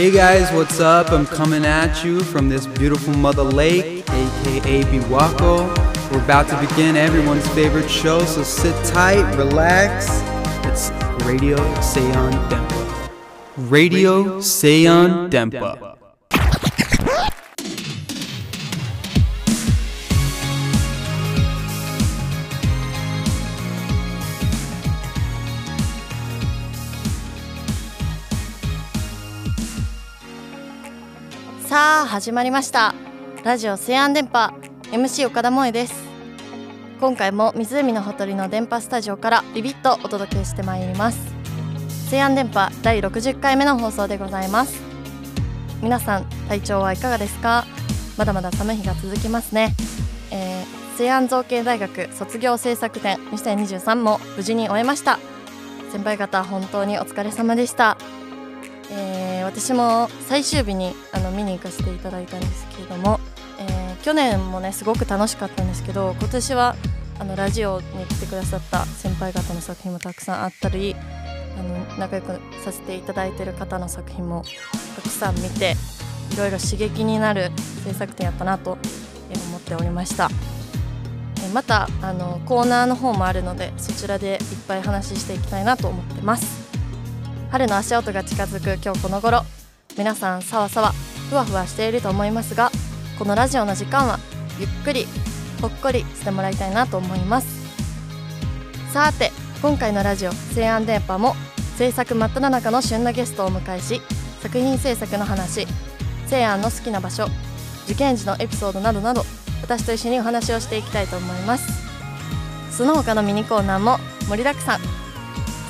Hey guys, what's up? I'm coming at you from this beautiful mother lake, aka Biwako. We're about to begin everyone's favorite show, so sit tight, relax. It's Radio Seon Dempa. Radio Seon Dempa. 始まりました。ラジオ西安電波 MC 岡田萌です。今回も湖のほとりの電波スタジオからビビッとお届けしてまいります。西安電波第60回目の放送でございます。皆さん体調はいかがですか？まだまだ寒い日が続きますね、えー、西安造形大学卒業制作展2023も無事に終えました。先輩方本当にお疲れ様でした。えー、私も最終日にあの見に行かせていただいたんですけれども、えー、去年もねすごく楽しかったんですけど今年はあのラジオに来てくださった先輩方の作品もたくさんあったりあの仲良くさせていただいてる方の作品もたくさん見ていろいろ刺激になる制作展やったなと思っておりました。またあのコーナーの方もあるのでそちらでいっぱい話していきたいなと思ってます春の足音が近づく今日この頃皆さんさわさわふわふわしていると思いますがこのラジオの時間はゆっくりほっこりしてもらいたいなと思います。さて今回のラジオ「西安電波」も制作真っ只中の旬なゲストをお迎えし作品制作の話西安の好きな場所受験時のエピソードなどなど私と一緒にお話をしていきたいと思います。その他のミニコーナーも盛りだくさん。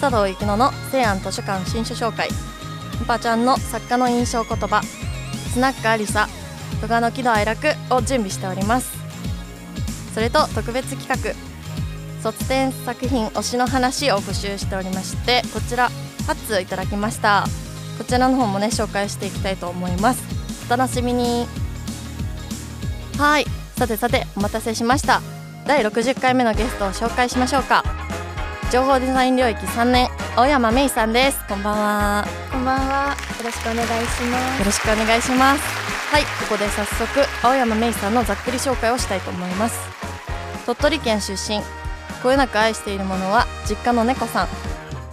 佐藤幸乃の西安図書館新書紹介。んぱちゃんの作家の印象言葉。スナックアリサ戸賀の喜怒哀楽を準備しております。それと特別企画。卒展作品推しの話を募集しておりましてこちら8通いただきました。こちらの方もね紹介していきたいと思います。お楽しみに。はい。さてさてお待たせしました。第60回目のゲストを紹介しましょうか。情報デザイン領域3年青山芽衣さんです。こんばんは。こんばんは。よろしくお願いします。よろしくお願いします。はいここで早速青山芽衣さんのざっくり紹介をしたいと思います。鳥取県出身。こよなく愛しているものは実家の猫さん。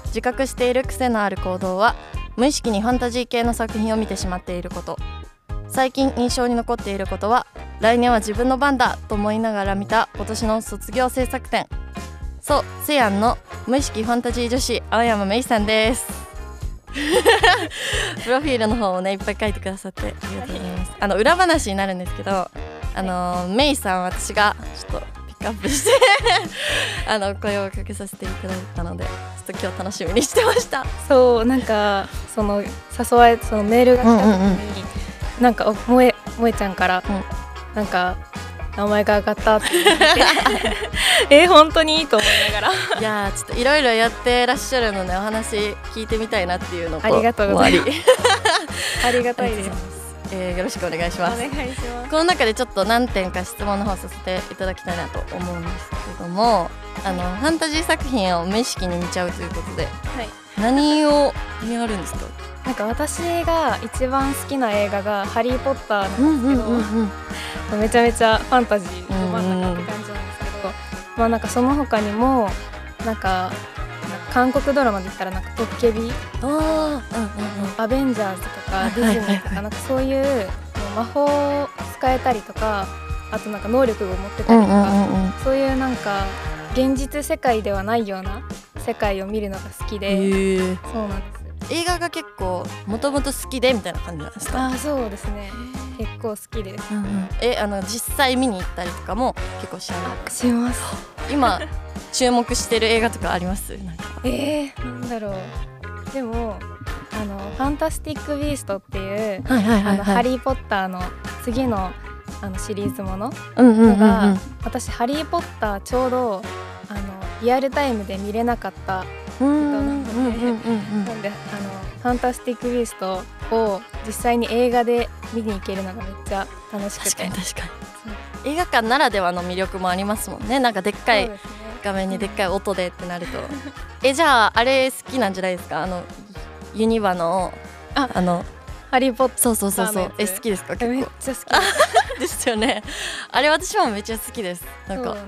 自覚している癖のある行動は無意識にファンタジー系の作品を見てしまっていること。最近印象に残っていることは来年は自分の番だと思いながら見た今年の卒業制作展そうセヤンの無意識ファンタジー女子青山芽衣さんです。プロフィールの方をねいっぱい書いてくださってありがとうございます。あの裏話になるんですけどあのメイさん私がちょっとピックアップして あの声をかけさせていただいたのでちょっと今日楽しみにしてました。そうなんかその誘われそのメールが来た時に、うんうんうん、なんか萌え萌えちゃんから、うん、なんか名前が上がった。っ てえー、本当に？いいと思いながら。いやちょっといろいろやってらっしゃるのでお話聞いてみたいなっていうのとありがとうございます。ありがたいですえー、よろしくお願いします。お願いします。この中でちょっと何点か質問の方させていただきたいなと思うんですけどもあのファンタジー作品を無意識に見ちゃうということで、はい、何を見あるんですか？なんか私が一番好きな映画が「ハリー・ポッター」なんですけど、うんうんうん、めちゃめちゃファンタジーの真ん中って感じなんですけど、まあなんかその他にもなんか韓国ドラマで言ったらなんかトッケビ？あ、うんうんうん、アベンジャーズとかディズニーとかなんかそういう魔法を使えたりとかあとなんか能力を持ってたりとか、うんうんうん、そういうなんか現実世界ではないような世界を見るのが好きで、そうなんです映画が結構もともと好きでみたいな感じなんですか？あそうですね。結構好きです、うんうん、えあの実際見に行ったりとかも結構しますします。今注目してる映画とかあります？なんか。えー、なんだろう。でもあの「ファンタスティック・ビースト」っていう「はいはいはいはい、ハリー・ポッター」の次のあのシリーズものが、私「ハリー・ポッター」ちょうどあのリアルタイムで見れなかった人なのでなんであの「ファンタスティック・ビースト」を実際に映画で見に行けるのがめっちゃ楽しくて確かに確かに映画館ならではの魅力もありますもんねなんかでっかい画面にでっかい音でってなると、えじゃああれ好きなん。じゃないですかあのユニバのああのハリー・ポッターそうそうそうそう。え好きですか？めっ結ちゃ好き。構 ですよね。あれ私もめっちゃ好きです。なんかなんか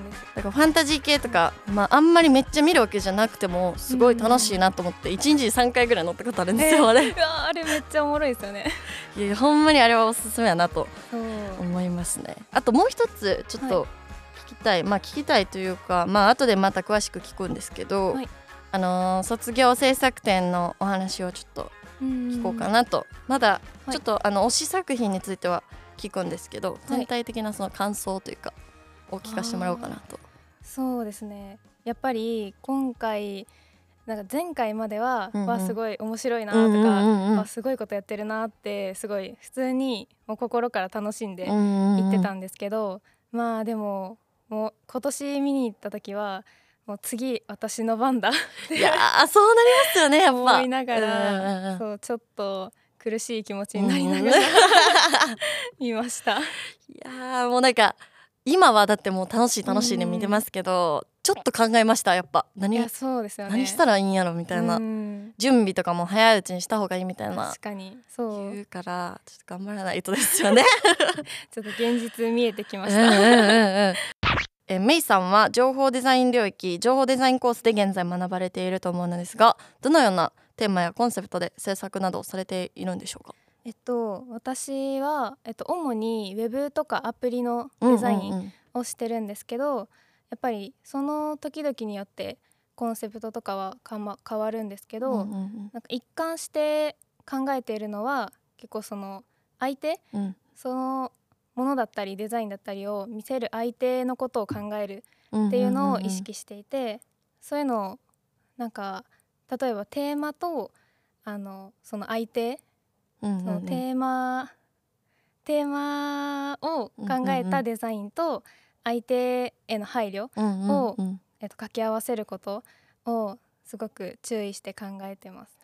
らファンタジー系とか、まあ、あんまりめっちゃ見るわけじゃなくてもすごい楽しいなと思って1日に3回ぐらい乗ったことあるんですよ、あれ。あれめっちゃおもろいですよね。やいやほんまにあれはおすすめやなと思いますね。あともう一つちょっと聞きたい、まあ聞きたいというかまあ後でまた詳しく聞くんですけど、はい。あのー卒業制作展のお話をちょっと聞こうかなと、まだはい。ちょっと、あの推し作品については聞くんですけど、全体的なその感想というかを聞かせてもらおうかなと。そうですね。やっぱり今回なんか前回までは、うんうん。わすごい面白いなとか、うんうんうんすごいことやってるなってすごい普通にもう心から楽しんで言行ってたんですけど、まあでももう今年見に行った時はもう次私の番だ。いやーそうなりますよねやっぱ。思いながら、うんそうちょっと苦しい気持ちになりながら、うん 見ました。いやーもうなんか今はだってもう楽しい楽しいで見てますけど、ちょっと考えましたやっぱ。い何やそうですよね。何したらいいんやろみたいな、うん。準備とかも早いうちにした方がいいみたいな。確かにそう。言うからちょっと頑張らないとですよね。ちょっと現実見えてきました。うんうんうんうんえメイさんは情報デザイン領域情報デザインコースで現在学ばれていると思うのですがどのようなテーマやコンセプトで制作などをされているんでしょうか？えっと私はえっと主にウェブとかアプリのデザインうんうんうん。をしてるんですけど、やっぱりその時々によってコンセプトとかはかま変わるんですけど、うんうん。なんか一貫して考えているのは結構その相手うん。そのものだったりデザインだったりを見せる相手のことを考えるうんっていうのを意識していて、そういうのをなんか例えばテーマとあのその相手、そのテーマテーマを考えたデザインと相手への配慮、をうんえっと、掛け合わせることをすごく注意して考えてます。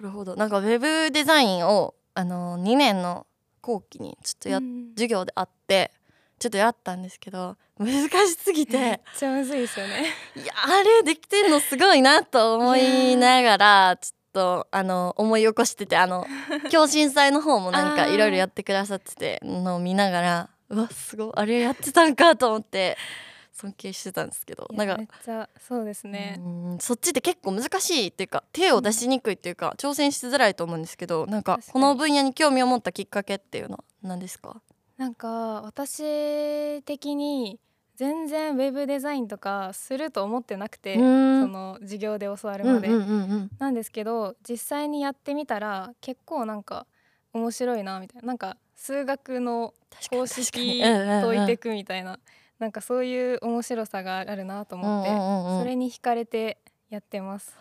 なるほど。なんかウェブデザインをあの2年の後期にちょっとや、うん。授業であってちょっとやったんですけど難しすぎめっていちゃむずいですよね。やあれできてんのすごいなと思いながらちょっとあの思い起こしててあの 共振祭の方もなんかいろいろやってくださっててのを見ながらうわすごいあれやってたんかと思って尊敬してたんですけどいなんかやめっちゃそうですね。うんそっちって結構難しいっていうか手を出しにくいっていうか、挑戦しづらいと思うんですけどなんかこの分野に興味を持ったきっかけっていうのは何ですか？なんか私的に全然ウェブデザインとかすると思ってなくて、うん。その授業で教わるまで、なんですけど実際にやってみたら結構なんか面白いなみたいな。なんか数学の公式解いてくみたいななんかそういう面白さがあるなと思って、うんうんうんうん。それに惹かれてやってます。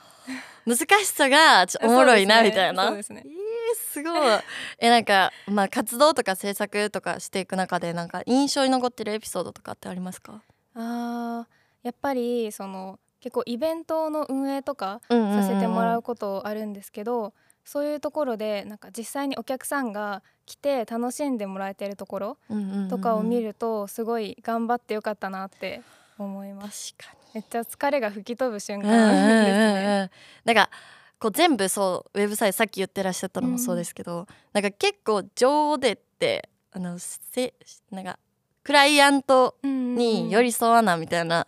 難しさが おもろいなみたいな。そうですね。えーすごい。えなんかまあ活動とか制作とかしていく中でなんか印象に残ってるエピソードとかってありますか？あーやっぱりその結構イベントの運営とかささせてもらうことあるんですけど、そういうところでなんか実際にお客さんが来て楽しんでもらえてるところとかを見るるとすごい頑張ってよかったなって思います。確かに。めっちゃ疲れが吹き飛ぶ瞬間うんうんうんですね。うんなんかこう全部そうウェブサイトさっき言ってらっしゃったのもそうですけど、なんか結構情でってあのせなんかクライアントに寄り添わなみたいな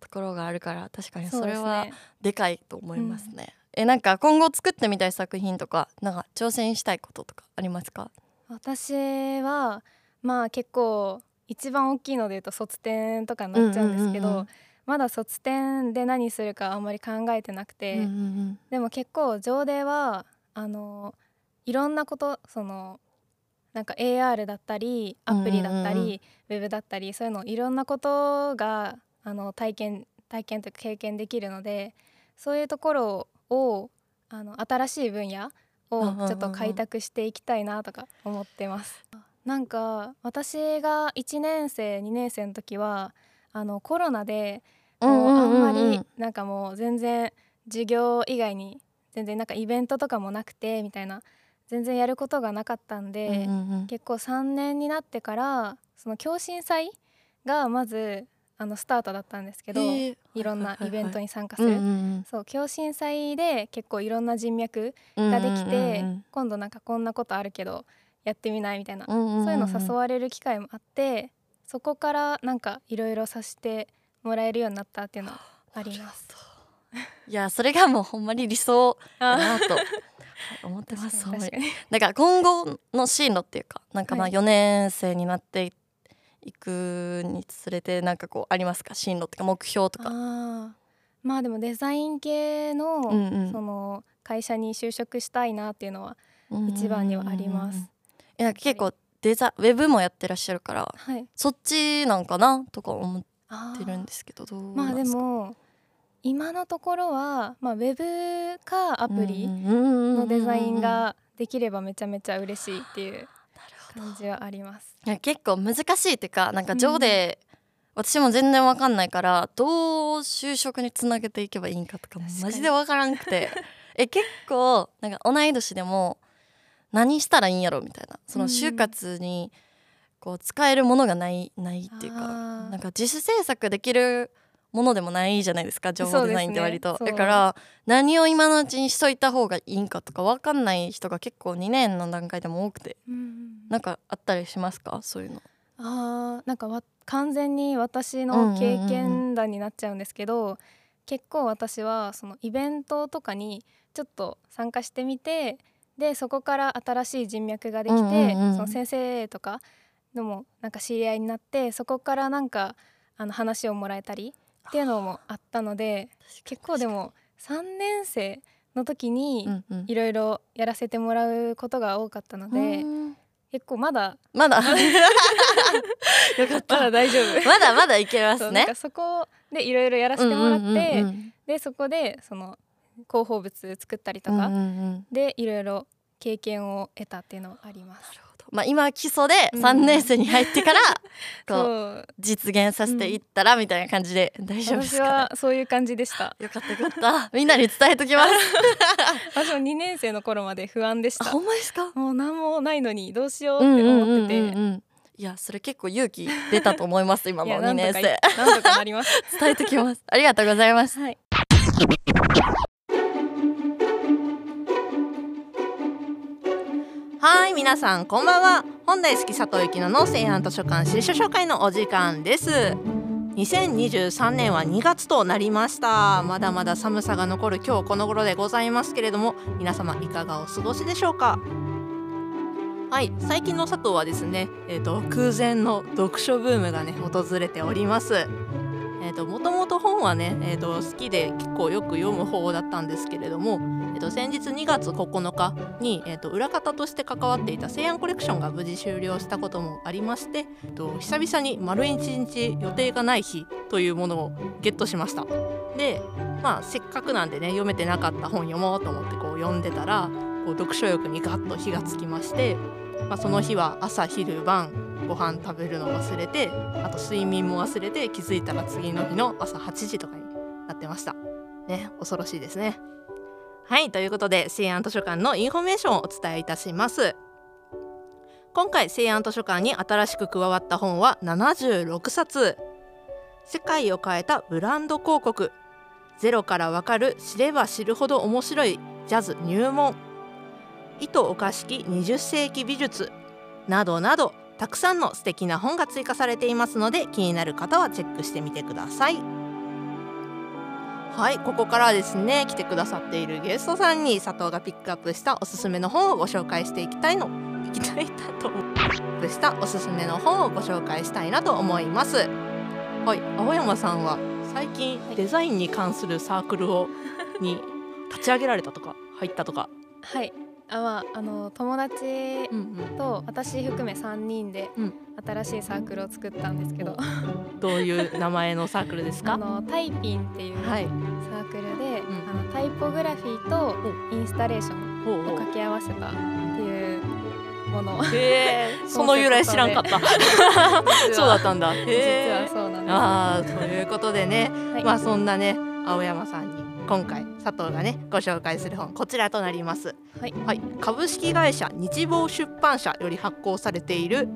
ところがあるから確かにそれはでかいと思いますね。えなんか今後作ってみたい作品とかなんか挑戦したいこととかありますか？私はまあ結構一番大きいので言うと卒展とかになっちゃうんですけど、うんうんうんうん。まだ卒展で何するかあんまり考えてなくて、うんうんでも結構上ではあのいろんなことそのなんか AR だったりアプリだったり、うんうんうん。ウェブだったりそういうのいろんなことがあの体験体験というか経験できるのでそういうところをあの新しい分野をちょっと開拓していきたいなとか思ってます。なんか私が1年生2年生の時はあのコロナでうんもうあんまりなんかもう全然授業以外に全然なんかイベントとかもなくてみたいな全然やることがなかったんで、結構3年になってからその共振祭がまずあのスタートだったんですけど、へーいろんなイベントに参加する、そう共振祭で結構いろんな人脈うんができて、うん今度なんかこんなことあるけどやってみないみたいな、そういうの誘われる機会もあってそこからなんかいろいろさせてもらえるようになったっていうのはあります。いやそれがもうほんまに理想だなとは い思ってますほんから今後の進路っていうかなんかまあはい。4年生になっていいくにつれてなんかこうありますか？進路っていうか目標とか。まあでもデザイン系の,、うんうん。その会社に就職したいなっていうのは一番にはあります。いや結構デザウェブもやってらっしゃるからはい、そっちなんかなとか思ってるんですけどどうまあでも今のところは、まあ、ウェブかアプリののデザインができればめちゃめちゃ嬉しいっていう感じはあります。いや結構難しいっていうかなんか上で、私も全然わかんないからどう就職につなげていけばいいんかとかマジでわからんくて。え結構なんか同い年でも何したらいいんやろみたいな。そのうん就活にこう使えるものがないないっていうかなんか自主制作できるものでもないじゃないですか情報デザインって割と、ねだから何を今のうちにしといた方がいいんかとかわかんない人が結構2年の段階でも多くて。なんかあったりしますか？そういうの。あーなんかわ完全に私の経験談になっちゃうんですけど、結構私はそのイベントとかにちょっと参加してみてでそこから新しい人脈ができて、うんうんうん。その先生とかのもなんか知り合いになってそこからなんかあの話をもらえたりっていうのもあったので結構でも3年生の時にいろいろやらせてもらうことが多かったので、うん。結構まだまだ。よかった。まだ大丈夫。まだまだいけますね。そこでいろいろやらせてもらって、うんうんうん。うんでそこでその広報物作ったりとか、でいろいろ経験を得たっていうのはあります。まあ今は基礎でうん。3年生に入ってからこ そう。う実現させていったらみたいな感じで大丈夫です私かね？はそういう感じでした。よかったよかった。みんなに伝えときます。私も2年生の頃まで不安でした。あほ。んまですか？もう何もないのにどうしようってうんうんうん思ってて。うんうん。いやそれ結構勇気出たと思います今のいや2年生なんとかなります。伝えときます。ありがとうございます。はい。はい皆さんこんばんは。本大好き佐藤ゆきのの西安図書館新書紹介のお時間です。2023年は2月となりました。まだまだ寒さが残る今日この頃でございますけれども皆様いかがお過ごしでしょうか？はい最近の佐藤はですねえっ、と空前の読書ブームがね訪れております。えー、ともともと本はね、えー、と好きで結構よく読む方だったんですけれども、えー、と先日2月9日に、えー、と裏方として関わっていた西安コレクションが無事終了したこともありまして、えー、と久々に丸一日予定がない日というものをゲットしました。でまあせっかくなんでね読めてなかった本読もうと思ってこう読んでたらこう読書欲にガッと火がつきまして、まあ、その日は朝昼晩ご飯食べるの忘れてあと睡眠も忘れて気づいたら次の日の朝8時とかになってました。ね恐ろしいですね。はいということで成安図書館のインフォメーションをお伝えいたします。今回成安図書館に新しく加わった本は76冊。世界を変えたブランド広告。ゼロからわかる知れば知るほど面白いジャズ入門。糸おかしき20世紀美術。などなどたくさんの素敵な本が追加されていますので気になる方はチェックしてみてください。はいここからはですね来てくださっているゲストさんに佐藤がピックアップしたおすすめの本をご紹介していきたいの いきたいなと思ピックしたおすすめの本をご紹介したいなと思います。はい青山さんは最近デザインに関するサークルをに立ち上げられたとか入ったとか。はい。あまああの友達うんうんと私含め3人でうん。新しいサークルを作ったんですけど、どういう名前のサークルです あかのタイピンっていうサはい。ークルで、ん。あのタイポグラフィーとインスタレーションを掛け合わせたっていうもの。え。その由来知らんかった。そうだったんだ。へ実はえそうなんです。あーということでね、はい。まあそんなね青山さんに今回佐藤がねご紹介する本こちらとなります。はい。はい、株式会社日望出版社より発行されている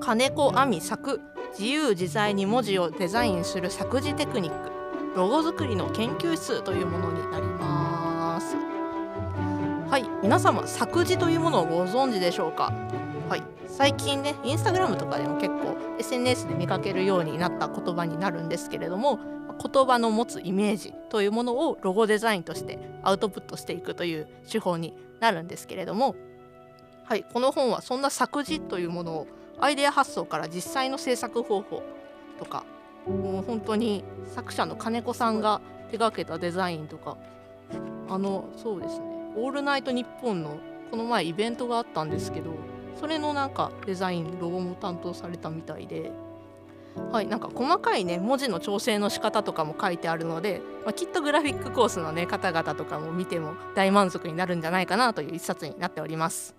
金子亜美作自由自在に文字をデザインする作字テクニックロゴ作りの研究室というものになります。はい。皆様作字というものをご存知でしょうか？はい。最近ねインスタグラムとかでも結構 SNS で見かけるようになった言葉になるんですけれども言葉の持つイメージというものをロゴデザインとしてアウトプットしていくという手法になるんですけれどもはいこの本はそんな作字というものをアイデア発想から実際の制作方法とかもう本当に作者の金子さんが手がけたデザインとかあのそうですね「オールナイトニッポン」のこの前イベントがあったんですけどそれのなんかデザインロゴも担当されたみたいではいなんか細かいね文字の調整の仕方とかも書いてあるので、まあ、きっとグラフィックコースのね方々とかも見ても大満足になるんじゃないかなという一冊になっております。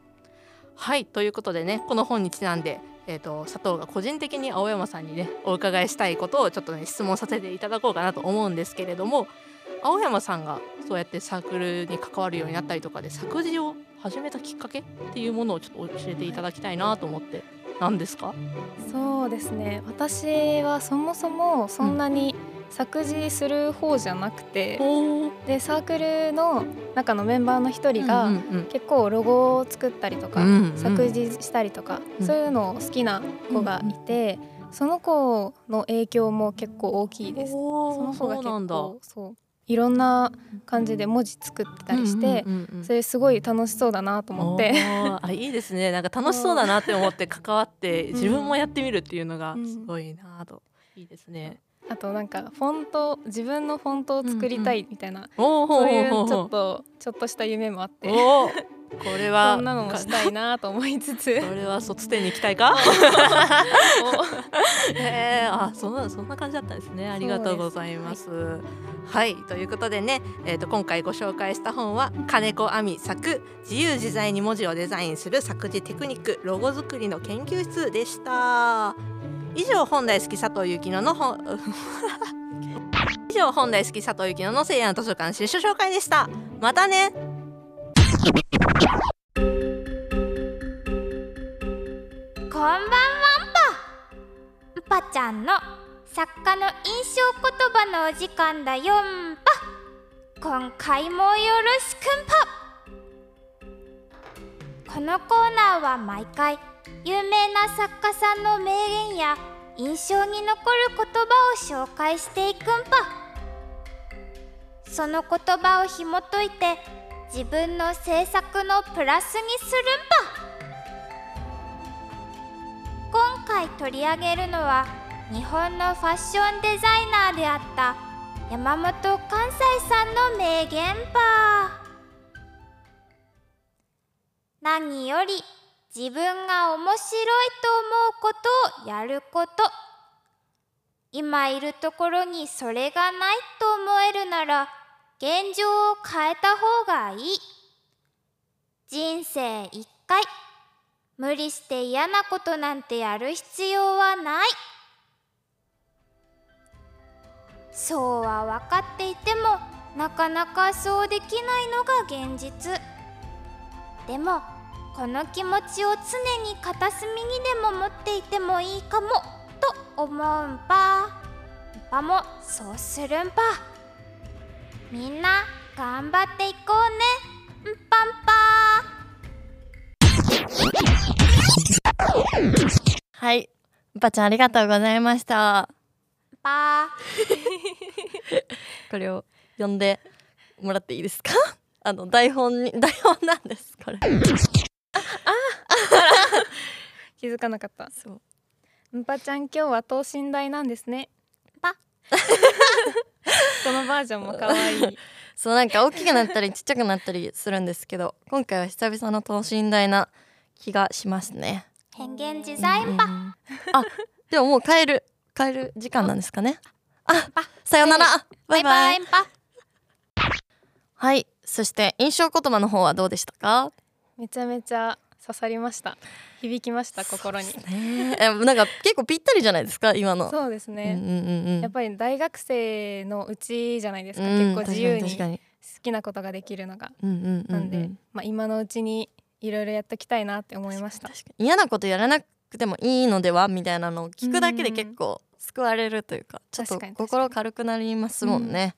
はいということでねこの本にちなんで、えーと、佐藤が個人的に青山さんにねお伺いしたいことをちょっとね質問させていただこうかなと思うんですけれども青山さんがそうやってサークルに関わるようになったりとかで作詞を始めたきっかけっていうものをちょっと教えていただきたいなと思って何ですか？そうですね。私はそもそもそんなに、作詞する方じゃなくて、うん、でサークルの中のメンバーの一人が、結構ロゴを作ったりとか、うんうん、作詞したりとか、うん、そういうのを好きな子がいて、その子の影響も結構大きいです。その子が結構そういろんな感じで文字作ってたりして、それすごい楽しそうだなと思って。あいいですね。なんか楽しそうだなって思って関わって自分もやってみるっていうのがすごいなと、いいですね。あとなんかフォント自分のフォントを作りたいみたいな、うん。うん、そういうちょっとちょっとした夢もあって。これはそんなのもしたいなと思いつつ。これは卒点に行きたいか？えー、あそんなそんな感じだったんですね。ありがとうございます、はい、はい、ということでね、えーと、今回ご紹介した本は金子亜美作自由自在に文字をデザインする作詞テクニックロゴ作りの研究室でした。以上本大好き佐藤幸乃の本 以上本大好き佐藤幸乃の西安図書館新書紹介でした。またね。こんばんは。んぱちゃんの作家の印象言葉のお時間だよんぱ今回もよろしくんぱこのコーナーは毎回有名な作家さんの名言や印象に残る言葉を紹介していくんぱその言葉を紐解いて自分の制作のプラスにするんぱ今回取り上げるのは日本のファッションデザイナーであった山本関西さんの名言パ何より自分が面白いと思うことをやること。今いるところにそれがないと思えるなら現状を変えた方がいい。人生一回無理して嫌なことなんてやる必要はない。そうは分かっていてもなかなかそうできないのが現実。でもこの気持ちを常に片隅にでも持っていてもいいかもと思うんぱパもそうするんぱみんな頑張っていこうね。はい。ばちゃんありがとうございました。パー。これを読んでもらっていいですか？あの、台本に、台本なんです、これ。あ、あ気づかなかった。そう。んぱちゃん今日は等身大なんですね。パ。このバージョンも可愛い。そうなんか大きくなったりちっちゃくなったりするんですけど今回は久々の等身大な気がしますね変幻自在パ、うん、あでももう帰る帰る時間なんですかね。あさよなら。バイバイ。はいそして印象言葉の方はどうでしたか？めちゃめちゃ刺さりました。響きました心に、ね、なんか結構ぴったりじゃないですか今の。そうですね、うんうんうん、やっぱり大学生のうちじゃないですか、うん、結構自由に。好きなことができるのが、うんうんうんうん、なんで、まあ、今のうちにいろいろやっときたいなって思いました。嫌なことやらなくてもいいのではみたいなのを聞くだけで結構救われるというかちょっと心軽くなりますもんね。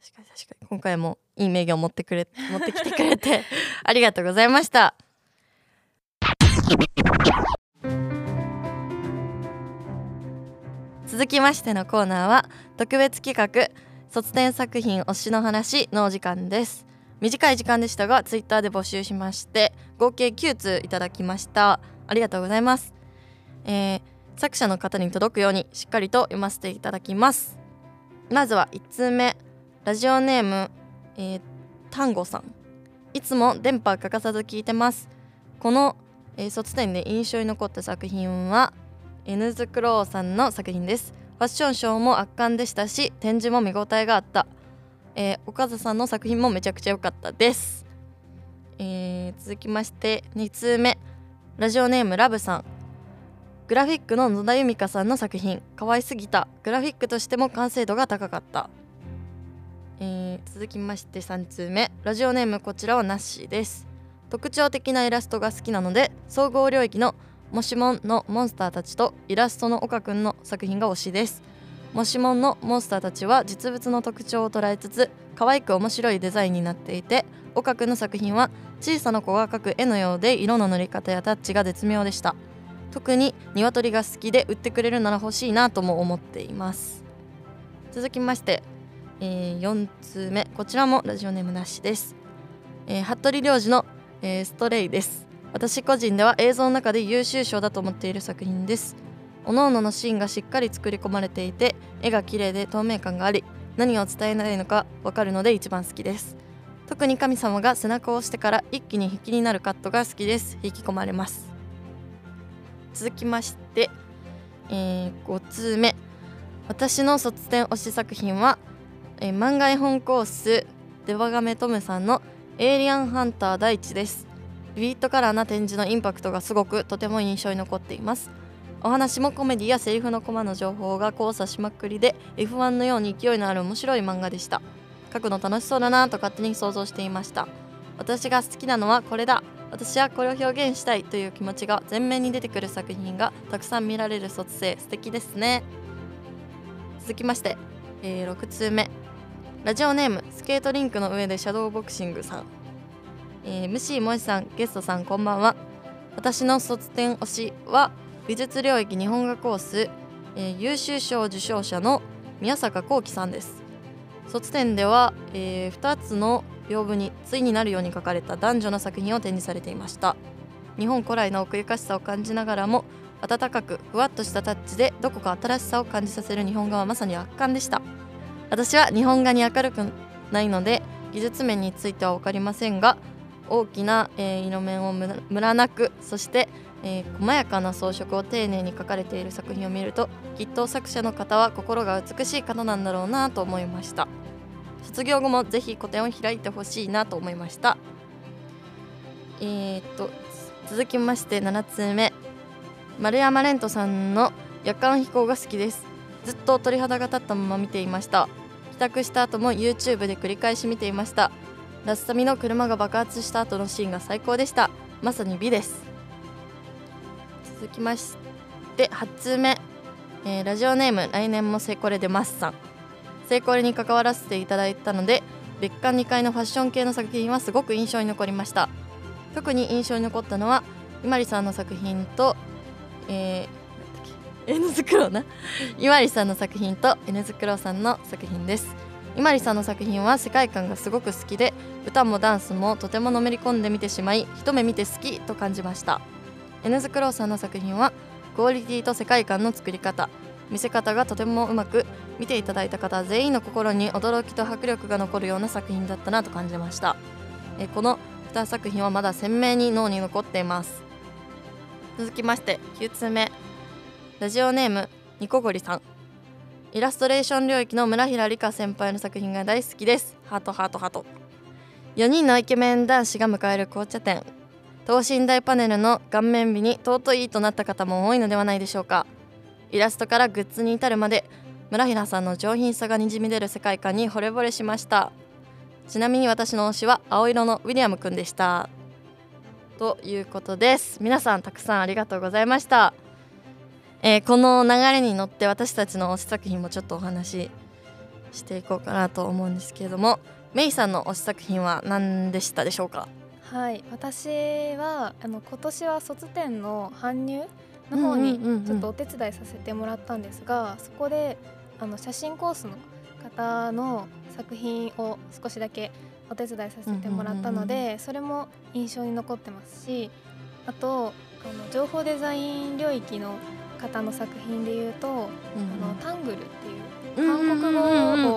確かに確かに。今回もいい名言を持ってくれ持ってきてくれて ありがとうございました。続きましてのコーナーは特別企画卒展作品推しの話のお時間です短い時間でしたがツイッターで募集しまして合計9通いただきました。ありがとうございます、えー作者の方に届くようにしっかりと読ませていただきます。まずは1通目。ラジオネーム、えー、丹後さん。いつも電波欠かさず聞いてます。この、えー卒展で印象に残った作品は N ズクローさんの作品です。ファッションショーも圧巻でしたし展示も見応えがあった、えー岡田さんの作品もめちゃくちゃ良かったです、えー続きまして2通目。ラジオネームラブさん。グラフィックの野田由美香さんの作品。可愛すぎた。グラフィックとしても完成度が高かった、えー続きまして3通目。ラジオネームこちらはナッシーです。特徴的なイラストが好きなので総合領域のもしもんのモンスターたちとイラストの岡くんの作品が推しです。もしもんのモンスターたちは実物の特徴を捉えつつ可愛く面白いデザインになっていて岡くんの作品は小さな子が描く絵のようで色の塗り方やタッチが絶妙でした。特に鶏が好きで売ってくれるなら欲しいなとも思っています。続きまして、え4通目。こちらもラジオネームなしです、えー服部良二の、えーストレイです。私個人では映像の中で優秀賞だと思っている作品です。各々のシーンがしっかり作り込まれていて絵が綺麗で透明感があり何を伝えないのかわかるので一番好きです。特に神様が背中を押してから一気に引きになるカットが好きです。引き込まれます。続きまして、え5通目。私の卒展推し作品は、えー漫画絵本コースデバガメトムさんのエイリアンハンター第一です。ビビットカラーな展示のインパクトがすごくとても印象に残っています。お話もコメディやセリフのコマの情報が交差しまくりで F1 のように勢いのある面白い漫画でした。書くの楽しそうだなと勝手に想像していました。私が好きなのはこれだ。私はこれを表現したいという気持ちが前面に出てくる作品がたくさん見られる卒生。素敵ですね。続きまして、えー6通目。ラジオネームスケートリンクの上でシャドーボクシングさん、えー、MC もえさんゲストさんこんばんは。私の卒展推しは美術領域日本画コース、えー優秀賞受賞者の宮坂幸輝さんです。卒展では、え2つの屏風に対になるように書かれた男女の作品を展示されていました。日本古来の奥ゆかしさを感じながらも温かくふわっとしたタッチでどこか新しさを感じさせる日本画はまさに圧巻でした。私は日本画に明るくないので技術面については分かりませんが大きな、えー色面をムラムラなくそして、えー細やかな装飾を丁寧に描かれている作品を見るときっと作者の方は心が美しい方なんだろうなと思いました。卒業後もぜひ個展を開いてほしいなと思いました。えー、っと続きまして7つ目。丸山蓮人さんの夜間飛行が好きです。ずっと鳥肌が立ったまま見ていました。帰宅した後も YouTube で繰り返し見ていました。ラスタミの車が爆発した後のシーンが最高でした。まさに美です。続きまして8通目、えーラジオネーム来年もセコレでマスさんセコレに関わらせていただいたので別館2階のファッション系の作品はすごく印象に残りました。特に印象に残ったのは伊まりさんの作品と、えー、N ズクロな。伊まりさんの作品と N ズクロさんの作品です。伊まりさんの作品は世界観がすごく好きで歌もダンスもとてものめり込んで見てしまい一目見て好きと感じました。N ズクロさんの作品はクオリティと世界観の作り方。見せ方がとてもうまく見ていただいた方全員の心に驚きと迫力が残るような作品だったなと感じました。えこの2作品はまだ鮮明に脳に残っています。続きまして9つ目。ラジオネームニコゴリさん。イラストレーション領域の村平理香先輩の作品が大好きです。ハートハートハート。4人のイケメン男子が迎える紅茶店。等身大パネルの顔面美に尊いとなった方も多いのではないでしょうか。イラストからグッズに至るまで村平さんの上品さがにじみ出る世界観に惚れ惚れしました。ちなみに私の推しは青色のウィリアムくんでした。ということです。皆さんたくさんありがとうございました、えーこの流れに乗って私たちの推し作品もちょっとお話ししていこうかなと思うんですけれどもメイさんの推し作品は何でしたでしょうか？はい私はあの今年は卒展の搬入の方にうんうんうんうん。ちょっとお手伝いさせてもらったんですが、そこであの写真コースの方の作品を少しだけお手伝いさせてもらったので、それも印象に残ってますしあとあの情報デザイン領域の方の作品でいうと、あのタングルっていう韓国語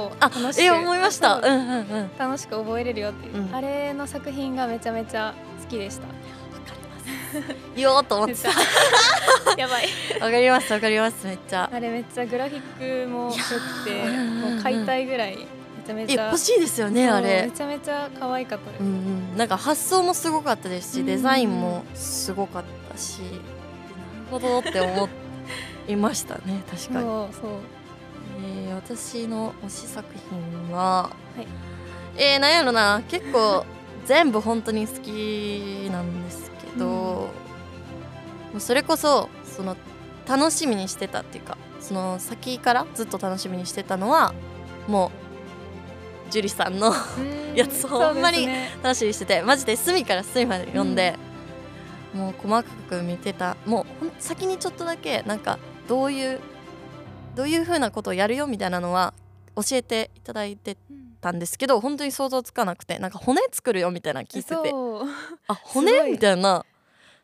をあ楽しくえ思いました。そううんうんうん。わか楽しく覚えれるよっていう、うんあれの作品がめちゃめちゃ好きでした。ります。言おうと思ってた。やばい。わかりますわかります。めっちゃ。あれめっちゃグラフィックも良くてもう買いたいぐらいめちゃめえちゃ欲しいですよねあれ。めちゃめちゃ可愛かったです、うんうん、なんか発想もすごかったですし、うん。デザインもすごかったし、なるほどって思いましたね確かに、そうそうえー私の推し作品は、はい。えー、なんやろな結構 全部本当に好きなんですけど、うん。もうそれこそその楽しみにしてたっていうかその先からずっと楽しみにしてたのはもう樹里さんのうん。やつほんまに楽しみにしててマジで隅から隅まで読んで、もう細かく見てた。もう先にちょっとだけなんかどういうどういう風なことをやるよみたいなのは教えていただいてうんたんですけど本当に想像つかなくてなんか骨作るよみたいなの聞いててあ 骨？い。みたいな。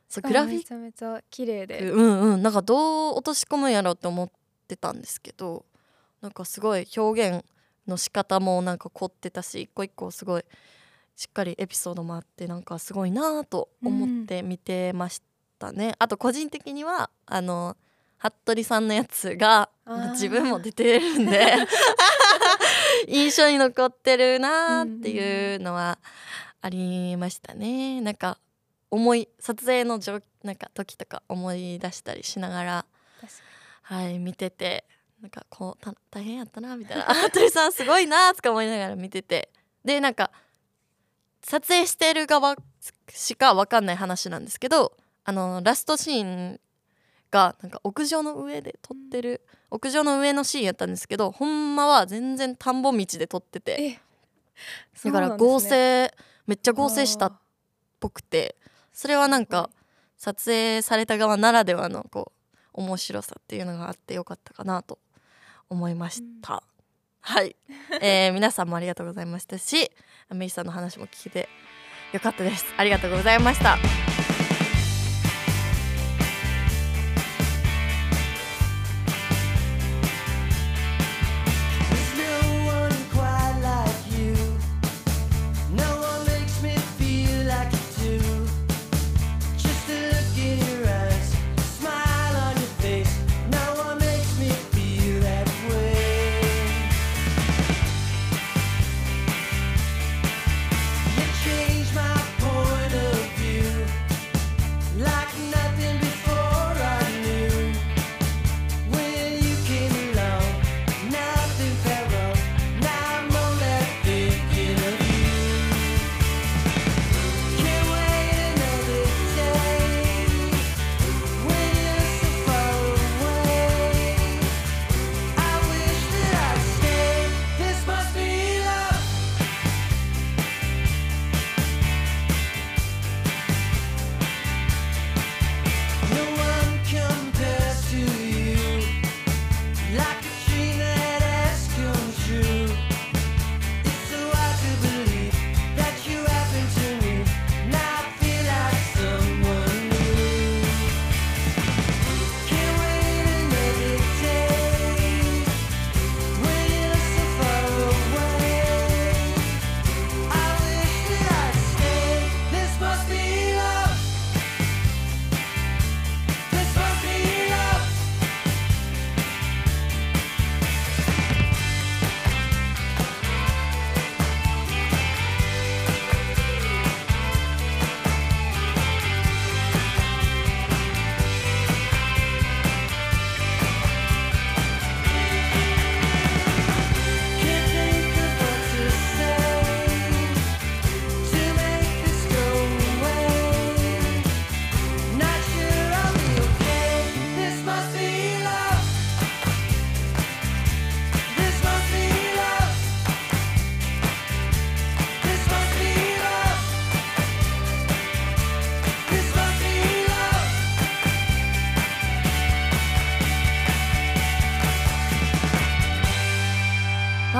そうグラフィめちゃめちゃ綺麗で、ックうんうん。なんかどう落とし込むんやろうって思ってたんですけどなんかすごい表現の仕方もなんか凝ってたし一個一個すごいしっかりエピソードもあってなんかすごいなぁと思って見てましたね、あと個人的にはあの服部さんのやつが自分も出てるんで 印象に残ってるなーっていうのはありましたね。なんか思い撮影の状なんか時とか思い出したりしながらはい見ててなんかこうた大変やったなみたいな。服部さんすごいなーとか思いながら見てて。でなんか撮影してる側しか分かんない話なんですけどあのラストシーンがなんか屋上の上で撮ってる、屋上の上のシーンやったんですけどほんまは全然田んぼ道で撮ってて。えだから合ですね。成、めっちゃ合成したっぽくて。それはなんか撮影された側ならではのこう面白さっていうのがあってよかったかなと思いました、はい、えー皆さんもありがとうございましたしメイさんの話も聞けてよかったです。ありがとうございました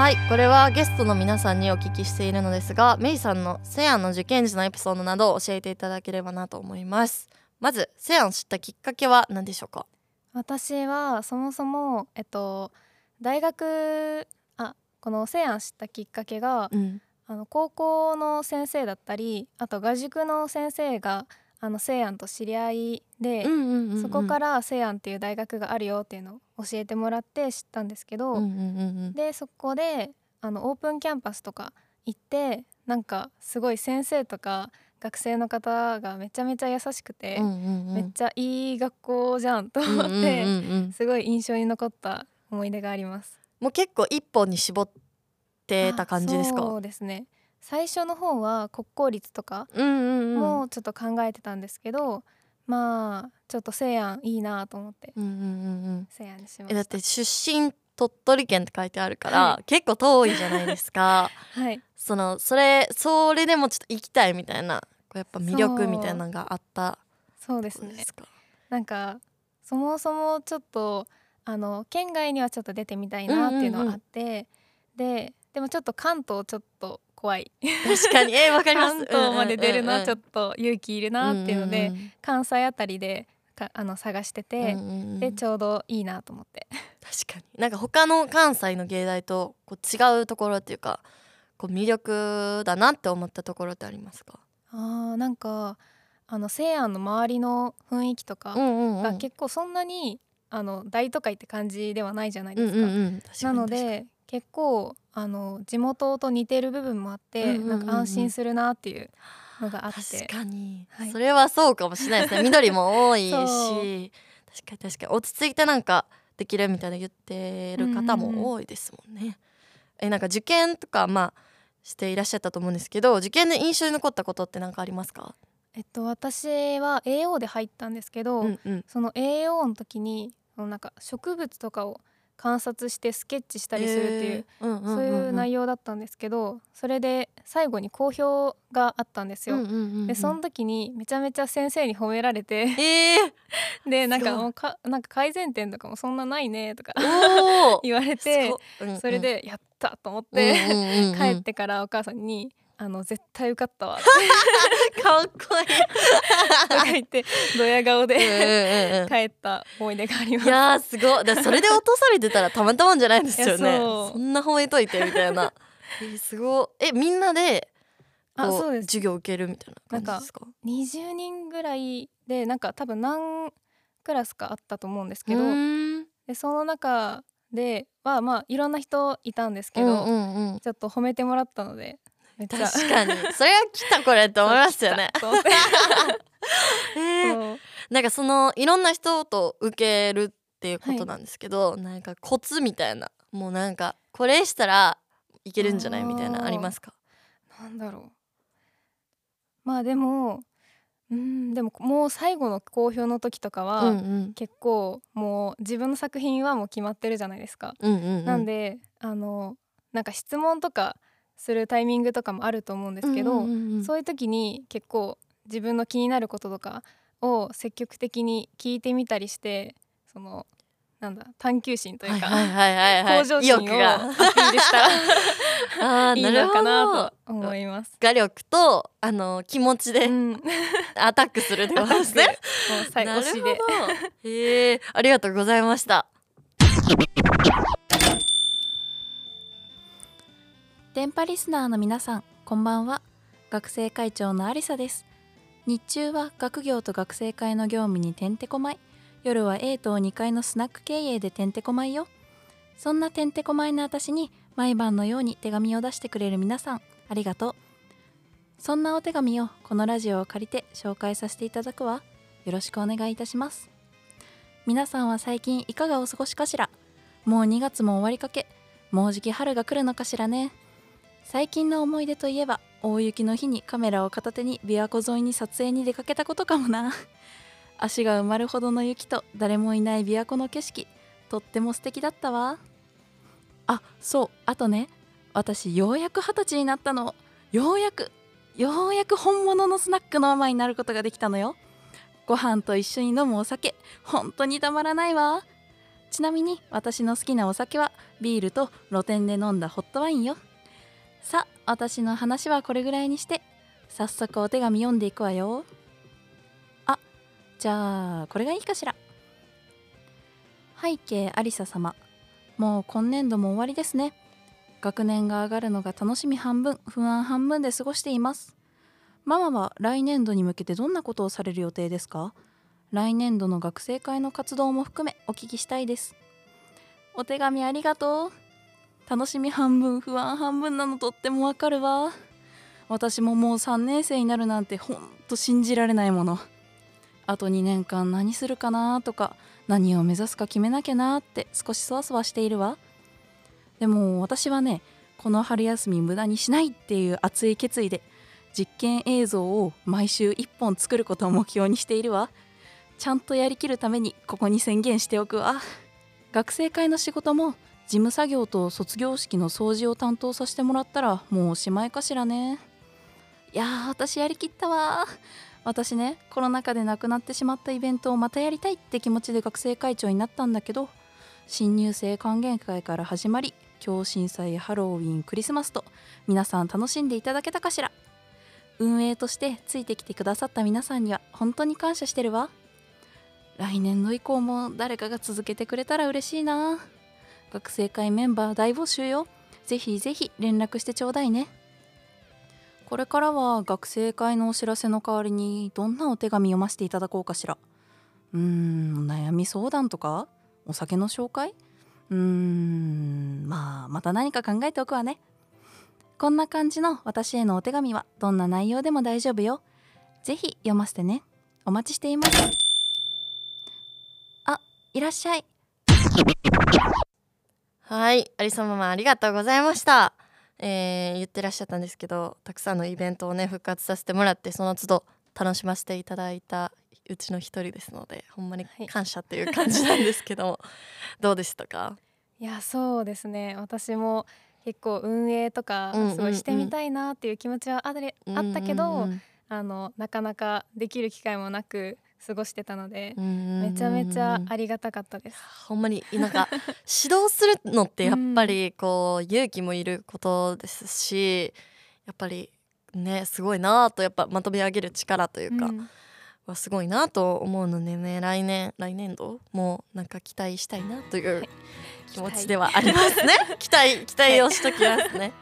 はいこれはゲストの皆さんにお聞きしているのですがメイさんのセヤンの受験時のエピソードなどを教えていただければなと思います。まずセヤンを知ったきっかけは何でしょうか？私はそもそもえっと大学あこのセヤン知ったきっかけが、うん。あの高校の先生だったりあと画塾の先生があのセイアンと知り合いで、そこからセイアンっていう大学があるよっていうのを教えてもらって知ったんですけど、でそこであのオープンキャンパスとか行ってなんかすごい先生とか学生の方がめちゃめちゃ優しくて、めっちゃいい学校じゃんと思って、すごい印象に残った思い出があります。もう結構一本に絞ってた感じですあそかうですね最初の方は国公立とかもちょっと考えてたんですけど、まあちょっと西安いいなと思ってうんうん西安にしましだって出身鳥取県って書いてあるから、は結構遠いじゃないですか。はい。そのそれそれでもちょっと行きたいみたいなこうやっぱ魅力みたいなのがあったそう。ですね。そうですか？なんかそもそもちょっとあの県外にはちょっと出てみたいなっていうのはあって、ででもちょっと関東ちょっと怖い。確かに。えわかります。関東まで出るのはちょとっと勇気いるなっていうので、んん関西あたりでかあの探してて、うんうんうん。でちょうどいいなと思って。確かに。なんか他の関西の芸大とこう違うところっていうかこう魅力だなって思ったところってありますか、あーなんかあの西安の周りの雰囲気とかが結構そんなにあの大都会って感じではないじゃないですか。うんうんうん。確かなに。ので結構あの地元と似てる部分もあって、うんうんうんうん。なんか安心するなっていうのがあって。確かに、はい。それはそうかもしれないですね。緑も多いし。確かに確かに。落ち着いてなんかできるみたいな言ってる方うんうんうんも多いですもんね、えなんか受験とかまあしていらっしゃったと思うんですけど受験で印象に残ったことって何かありますか？えっと私は AO で入ったんですけど、うんうん。その AO の時にそのなんか植物とかを観察してスケッチしたりするっていう、そういう内容だったんですけどそれで最後に好評があったんですよ。うんうんうんうんでその時にめちゃめちゃ先生に褒められて。えー、でなんかもうかなんか改善点とかもそんなないねとか 言われてうんうん。それでやったと思って 帰ってからお母さんに「あの絶対受かったわ」かっこいい。とか言ってドヤ顔で帰った思い出があります。いやーすごい。それで落とされてたらたまったもんじゃないですよね。そんな褒めといてみたいな。えーすごい。えみんなでこあそうです。授業受けるみたいな感じですか？20人ぐらいでなんか多分何クラスかあったと思うんですけど、でその中ではまあいろんな人いたんですけど、うんうんうん。ちょっと褒めてもらったので確かに。それは来たこれって思いますよね。えー。なんかそのいろんな人と受けるっていうことなんですけど、なんかコツみたいなもうなんかこれしたらいけるんじゃないみたいなありますか？なんだろう。まあでもうんでももう最後の公表の時とかは、うんうん。結構もう自分の作品はもう決まってるじゃないですか。うんうんうんなんであのなんか質問とかするタイミングとかもあると思うんですけど、そういう時に結構自分の気になることとかを積極的に聞いてみたりしてそのなんだ探求心というか、向上心をアピールしたら いいのかなと思います。画力とあの気持ちでうん、アタックするってことですね。もう最なるほど後推しで。。へえありがとうございました。電波リスナーの皆さんこんばんは。学生会長のありさです。日中は学業と学生会の業務にてんてこまい。夜は A 棟2階のスナック経営でてんてこまいよ。そんなてんてこまいの私に毎晩のように手紙を出してくれる皆さんありがとう。そんなお手紙をこのラジオを借りて紹介させていただくわ。よろしくお願いいたします。皆さんは最近いかがお過ごしかしら？もう2月も終わりかけ。もうじき春が来るのかしらね。最近の思い出といえば大雪の日にカメラを片手に琵琶湖沿いに撮影に出かけたことかもな。足が埋まるほどの雪と誰もいない琵琶湖の景色とっても素敵だったわ。あそうあとね私ようやく二十歳になったの。ようやくようやく本物のスナックのママになることができたのよ。ご飯と一緒に飲むお酒本当にたまらないわ。ちなみに私の好きなお酒はビールと露天で飲んだホットワインよ。さあ私の話はこれぐらいにして。早速お手紙読んでいくわよ。あじゃあこれがいいかしら。背景ありさ様。もう今年度も終わりですね。学年が上がるのが楽しみ半分不安半分で過ごしています。ママは来年度に向けてどんなことをされる予定ですか？来年度の学生会の活動も含めお聞きしたいです。お手紙ありがとう。楽しみ半分不安半分なのとってもわかるわ。私ももう3年生になるなんてほんと信じられないもの。あと2年間何するかなとか何を目指すか決めなきゃなって少しそわそわしているわ。でも私はねこの春休み無駄にしないっていう熱い決意で実験映像を毎週1本作ることを目標にしているわ。ちゃんとやりきるためにここに宣言しておくわ。学生会の仕事も事務作業と卒業式の掃除を担当させてもらったらもうおしまいかしらね。いやー私やりきったわ。私ねコロナ禍で亡くなってしまったイベントをまたやりたいって気持ちで学生会長になったんだけど新入生歓迎会から始まり共震祭ハロウィンクリスマスと皆さん楽しんでいただけたかしら。運営としてついてきてくださった皆さんには本当に感謝してるわ。来年度以降も誰かが続けてくれたら嬉しいな。学生会メンバー大募集よ。ぜひぜひ連絡してちょうだいね。これからは学生会のお知らせの代わりにどんなお手紙読ませていただこうかしら。うーん悩み相談とか？お酒の紹介？うーんまあまた何か考えておくわね。こんな感じの私へのお手紙はどんな内容でも大丈夫よ。ぜひ読ませてね。お待ちしています。あいらっしゃい。はい有沙ママありがとうございました。えー、言ってらっしゃったんですけどたくさんのイベントをね復活させてもらってその都度楽しませていただいたうちの一人ですのでほんまに感謝っていう感じなんですけども、どうでしたか？いやそうですね。私も結構運営とかすごいしてみたいなっていう気持ちはあれ、あったけど、あのなかなかできる機会もなく過ごしてたので、めちゃめちゃありがたかったです。ほんまになんか 指導するのってやっぱりこう勇気もいることですしやっぱりねすごいなとやっぱまとめ上げる力というか、うん。はすごいなと思うのでね来年来年度もなんか期待したいなという気持ちではありますね。期待。期待をしときますね、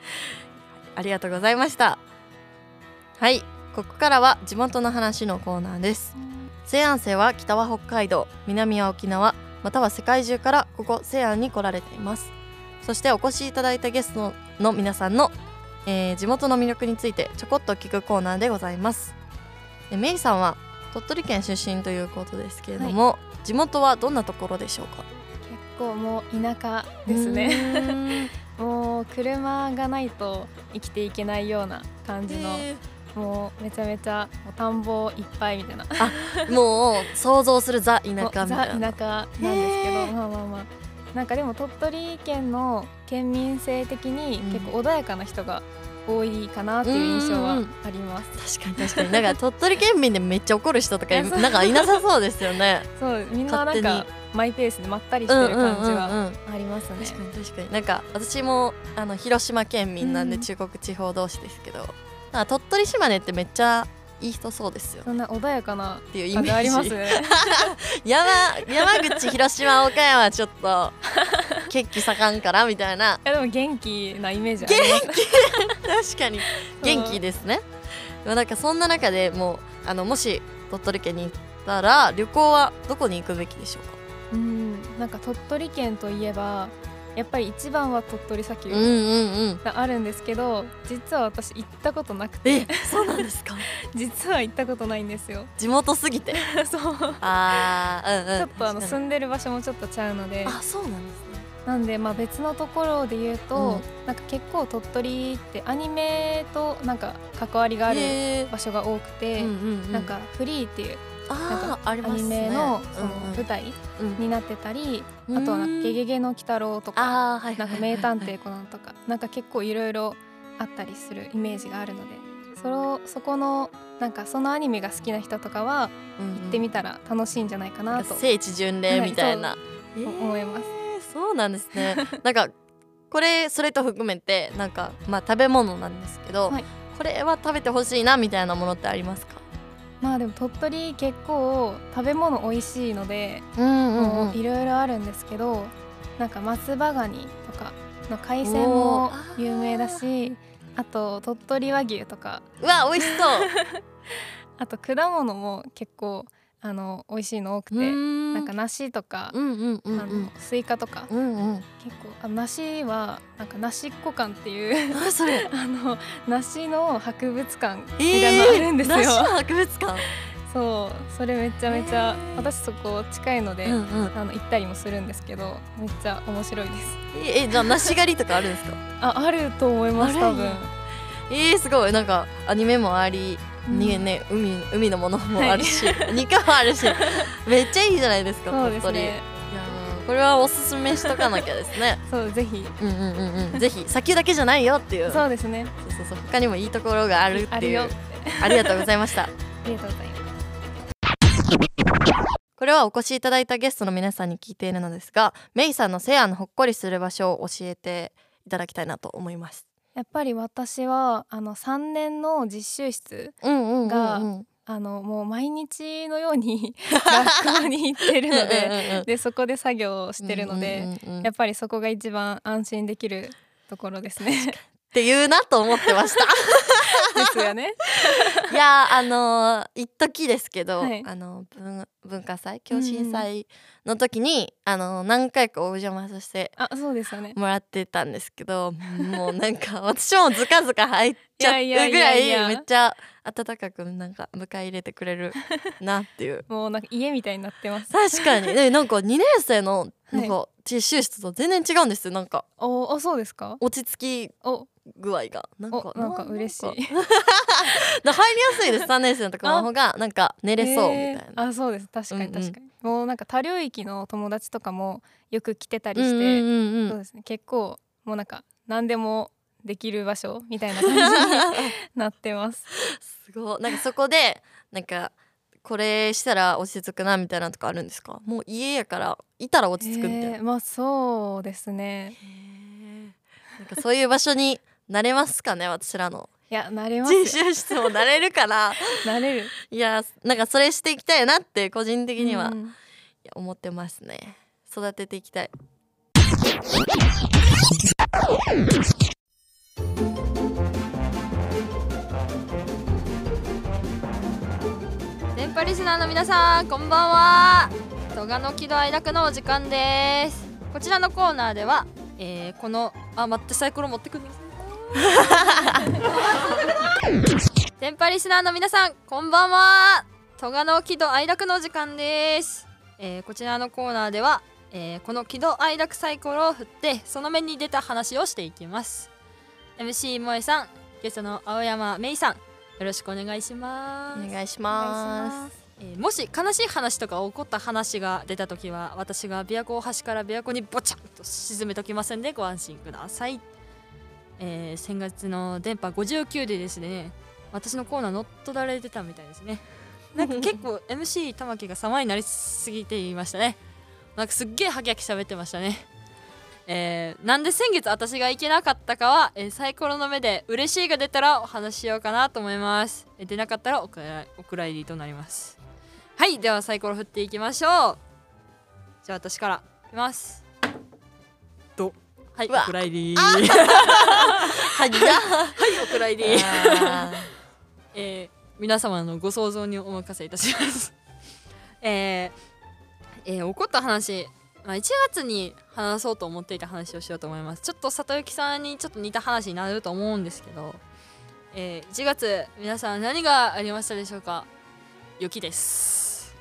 ありがとうございました。はい。ここからは地元の話のコーナーです西安生は北は北海道南は沖縄または世界中からここ西安に来られています。そしてお越しいただいたゲストの皆さんの、えー地元の魅力についてちょこっと聞くコーナーでございます。でメイさんは鳥取県出身ということですけれども、地元はどんなところでしょうか？結構もう田舎ですね。ね もう車がないと生きていけないような感じの、もうめちゃめちゃもう田んぼいっぱいみたいな。もう想像するザ田舎みたザいな。田舎なんですけど、まあまあまあ。なんかでも鳥取県の県民性的にうん。結構穏やかな人が多いかなっていう印象はあります。確かに確かに。なんか鳥取県民でめっちゃ怒る人とか なんかいなさそうですよね。そうみんななんかマイペースでまったりしてる感じはありますね。確かに確かに。なんか私もあの広島県民なんでうん。中国地方同士ですけど、なんか鳥取島根ってめっちゃいい人そうですよ。そんな穏やかなっていうイ感メージ。じありますね。山山口広島岡山はちょっと血気盛んからみたいな。いやでも元気なイメージあります。確かに。元気ですね。でもなんかそんな中でもうあのもし鳥取県に行ったら旅行はどこに行くべきでしょうか？うん、なんか鳥取県といえばやっぱり一番は鳥取砂丘うんうんうん。があるんですけど、実は私行ったことなくて。えそうなんですか？実は行ったことないんですよ。地元すぎて。そう。あーうんうん。ちょっとあの住んでる場所もちょっとちゃうので。にあそうなんですね。なんでまあ別のところで言うと、うん。なんか結構鳥取ってアニメとなんか関わりがある場所が多くて、うんうんうん。なんかフリーっていうなんあかアニメのその舞台うん。になってたり、うん。あとはなんか「ゲゲゲの鬼太郎」とかなんか名探偵コナンとかなんか結構いろいろあったりするイメージがあるのでそのそこのなんかそのアニメが好きな人とかは行行ってみたら楽しいんじゃないかなと、聖地巡礼みたいな、思います、えーそうなんですね。なんかこれそれと含めてなんかまあ食べ物なんですけど、はい。これは食べてほしいなみたいなものってありますか？まあでも鳥取結構食べ物美味しいので、いろいろあるんですけどなんか松葉ガニとかの海鮮おもー。有名だしあと鳥取和牛とか。うわ美味しそう。あと果物も結構あの美味しいの多くてななんか梨とか、うんうんうんあうん。のスイカとかうんうん。結構あ梨はなんかなしっこ館っていう何それ？あの梨の博物館みえたいなのあるんですよ、梨の博物館？そうそれめちゃめちゃ、へー。私そこ近いので、うんうん。あの行ったりもするんですけどめっちゃ面白いです。ええじゃあ梨狩りとかあるんですか？ああると思います多分。えー、すごい。なんかアニメもあり、うん。にね海海のものもあるし、肉もあるしめっちゃいいじゃないですかそうです鳥。取これはおすすめしとかなきゃですね。そうぜひ。うんうんうんうん。ぜひ砂丘だけじゃないよっていう。そうですね。そうそうそう。他にもいいところがあるっていう。あるよ。ありがとうございました。ありがとうございます。これはお越しいただいたゲストの皆さんに聞いているのですがメイさんのセアのほっこりする場所を教えていただきたいなと思いますやっぱり私はあの3年の実習室うんうんうんうん。があのもう毎日のように 学校に行ってるのででそこで作業をしてるので、やっぱりそこが一番安心できるところですね。って言うなと思ってました。ですよね。いやーあのー一時ですけど、はい。あの文文化祭教師祭の時に、あのー何回かお邪魔させてあそうですよね。もらってたんですけどもうなんか 私もずかずか入っちゃうぐらいめっちゃ温かくなんか迎え入れてくれるなっていう。もうなんか家みたいになってます。確かに。ねなんか2年生のなんはか実習室と全然違うんですよなんか。おあそうですか？落ち着きお。具合が。なんかおなんか嬉しい。入りやすいです3年生のところの方がなんか寝れそうみたいな、えー。あそうです。確かにうんうん。確かに。もうなんか多領域の友達とかもよく来てたりして、うんうんうんうん。そうですね。結構もうなんか何でもできる場所みたいな感じになってます。すごい。なんかそこでなんかこれしたら落ち着くなみたいなのとかあるんですか？もう家やからいたら落ち着くみたいな、えーまあそうですね。なんかそういう場所になれますかね私らの。いや慣れますよ。実習室もなれるかな。慣れる。いやなんかそれしていきたいなって個人的には、いうん。や思ってますね。育てていきたいリスナーの皆さんこんばんは。戸賀の喜怒哀楽のお時間です。こちらのコーナーでは、えーこのあ待ってサイコロ持ってくんです 電波リスナーの皆さんこんばんは。戸賀の喜怒哀楽のお時間です、えーこちらのコーナーでは、えーこの喜怒哀楽サイコロを振ってその目に出た話をしていきます。MC 萌さんゲストの青山芽衣さんよろしくお願いします。お願いします。えーもし悲しい話とか起こった話が出た時は私が琵琶湖を端から琵琶湖にボチャンと沈めときますんでご安心ください、えー先月の電波59でですね私のコーナー乗っ取られてたみたいですね。なんか結構 MC 玉木が様になりすぎていましたね。なんかすっげえハキハキ喋ってましたねえーなんで先月私が行けなかったかは、えーサイコロの目で嬉しいが出たらお話ししようかなと思います、えー出なかったらお蔵入りとなります。はいではサイコロ振っていきましょう。じゃあ私からいきます。と。はいお蔵入り。はいお蔵入り。あ えー皆様のご想像にお任せいたします。えーえー起こった話、まあ、1月に話そうと思っていた話をしようと思います。ちょっと里幸さんにちょっと似た話になると思うんですけど、えー1月皆さん何がありましたでしょうか？雪です、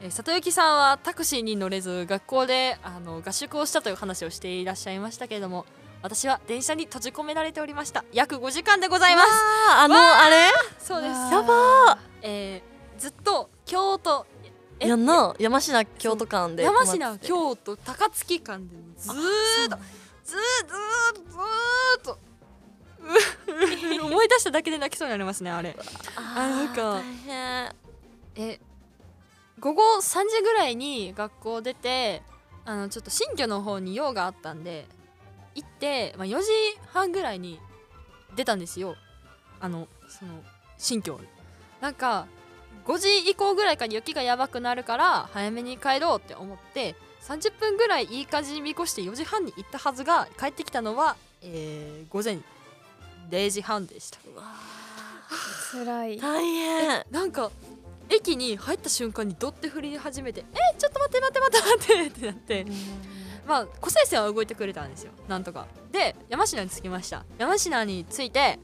えー里幸さんはタクシーに乗れず学校であの合宿をしたという話をしていらっしゃいましたけれども私は電車に閉じ込められておりました。約5時間でございます。ああのあれ？そうです。やばえーずっと京都やな山科京都間で山科京都高槻間でずーっとずーっとずーっとう 思い出しただけで泣きそうになりますねあれ。あなんかえ午後3時ぐらいに学校出てあのちょっと新居の方に用があったんで行って、まあ、4時半ぐらいに出たんですよ。あのその新居。なんか5時以降ぐらいから雪がやばくなるから早めに帰ろうって思って30分ぐらいいい感じに見越して4時半に行ったはずが帰ってきたのは、えー午前0時半でした。辛い。大変。なんか駅に入った瞬間にドって振り始めて「えちょっと待って待って待って待って」ってなって。まあ湖西線は動いてくれたんですよ。なんとか。で山科に着きました。山科に着いて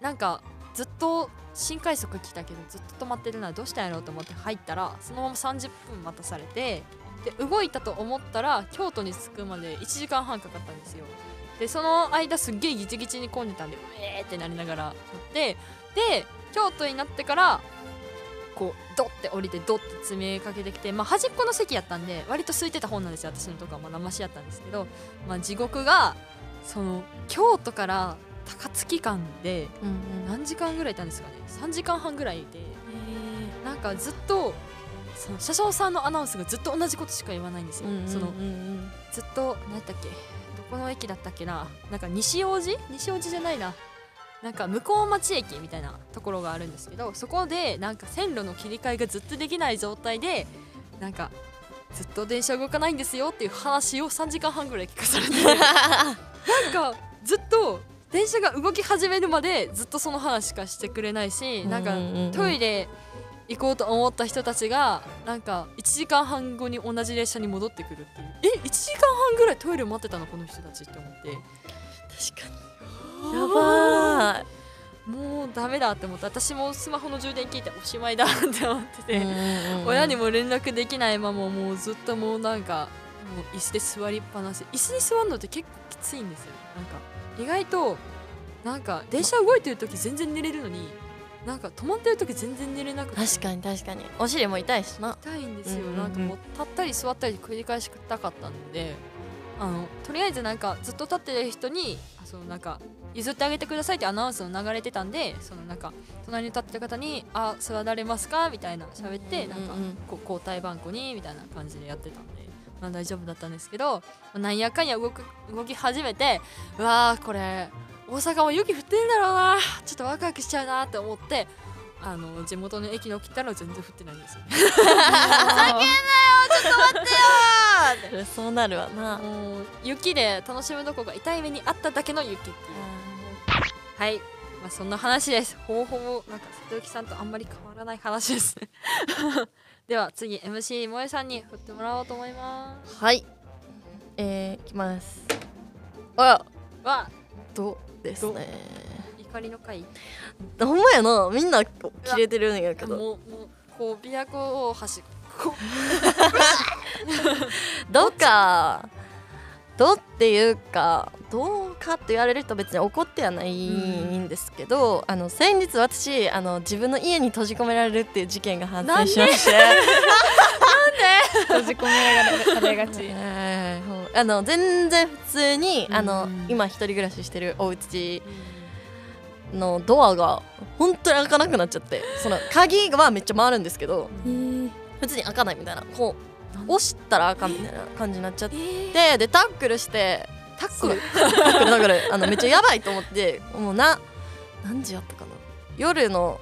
なんかずっと新快速来たけどずっと止まってるなどうしたんやろうと思って入ったらそのまま30分待たされてで動いたと思ったら京都に着くまで1時間半かかったんですよ。でその間すっげえギチギチに混んでたんでうえーってなりながら乗ってで京都になってからこうドッて降りてドッて詰めかけてきて、まあ、端っこの席やったんで割と空いてた本なんですよ。私のとこはまだマシやったんですけど、まあ、地獄がその京都から高槻間で何時間ぐらいいたんですかね？3時間半ぐらいいてなんかずっとその車掌さんのアナウンスがずっと同じことしか言わないんですよ、そのずっと何やったっけ？どこの駅だったっけな？なんか西大路西大路じゃないな。なんか向こう町駅みたいなところがあるんですけどそこでなんか線路の切り替えがずっとできない状態でなんかずっと電車動かないんですよっていう話を3時間半ぐらい聞かされて。なんかずっと電車が動き始めるまでずっとその話しかしてくれないしなんかトイレ行こうと思った人たちがなんか1時間半後に同じ列車に戻ってくるっていう。え1時間半ぐらいトイレ待ってたのこの人たちって思って。確かに。やばもうダメだって思って私もスマホの充電切っておしまいだって思っていて、親にも連絡できないままもうずっともうなんかもう椅子で座りっぱなし。椅子に座るのって結構きついんですよ。なんか意外となんか電車動いてる時全然寝れるのになんか止まってる時全然寝れなくて確かに確かに。お尻も痛いしな。痛いんですよ、うんうんうん。なんかもう立ったり座ったり繰り返したかったんであのとりあえずなんかずっと立ってる人にあそのなんか譲ってあげてくださいってアナウンスの流れてたんでそのなんか隣に立ってる方に「あ座られますか?」みたいな喋ってなんかうんうん。こう交代番号にみたいな感じでやってたんで。まあ、大丈夫だったんですけどなんやかんや動く動き始めてうわーこれ大阪も雪降ってるんだろうなちょっとワクワクしちゃうなって思ってあの地元の駅に起きたら全然降ってないんですよ。そうなるわな。もう雪で楽しむどころが痛い目にあっただけの雪っていう。はい、まあ、そんな話です。ほぼほぼなんか里雪さんとあんまり変わらない話です。ねでは次 MC 萌えさんに振ってもらおうと思いまはい。えー、いきます。あすわどうですね。怒りの回？ほんまやな。みんな切れてるんやけど。もうもうこう琵琶湖を走こどうかどうっていうかどうかって言われると別に怒ってはないんですけど、あの先日私あの自分の家に閉じ込められるっていう事件が発生しまして。閉じ込められがち。はい。あの全然普通にあの、うん。今一人暮らししてるお家のドアが本当に開かなくなっちゃってその鍵はめっちゃ回るんですけど普通に開かないみたいなこう押したらあかんみたいな感じになっちゃって、でタックルしてタックル？タックルだからあのめっちゃやばいと思ってもうな何時やったかな。夜の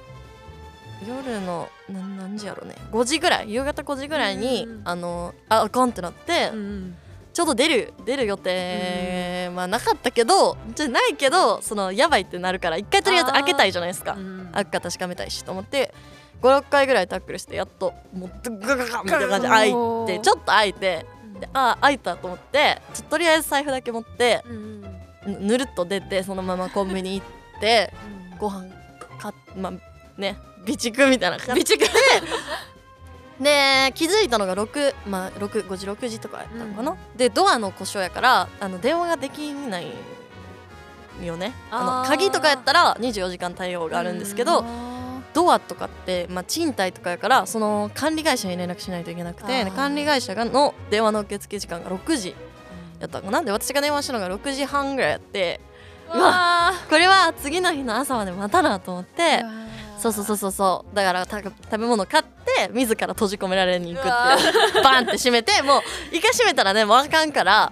夜のな何時やろうね。5時ぐらい夕方5時ぐらいに、うんあのああかんってなって、うんちょうど出る出る予定、まあなかったけどじゃないけどそのやばいってなるから一回とりあえず開けたいじゃないですか。うん開くか確かめたいしと思って56回ぐらいタックルしてやっともうガガガガみたいな感じで開いてちょっと開いてであ開いたと思ってちょとりあえず財布だけ持ってうんぬぬるっと出てそのままコンビニ行ってご飯かまあね備蓄みたいな 備蓄。で気づいたのが6まあ6 5時6時とかやったのかな、でドアの故障やからあの電話ができないよね。あの鍵とかやったら24時間対応があるんですけど、ドアとかって、まあ、賃貸とかやからその管理会社に連絡しないといけなくて管理会社がの電話の受付時間が6時やったな。で私が電話したのが6時半ぐらいやってうわこれは次の日の朝まで待たなと思ってそうそうそうそうそう。だからた食べ物買って自ら閉じ込められに行くってバンって閉めてもう一回閉めたらねもうあかんから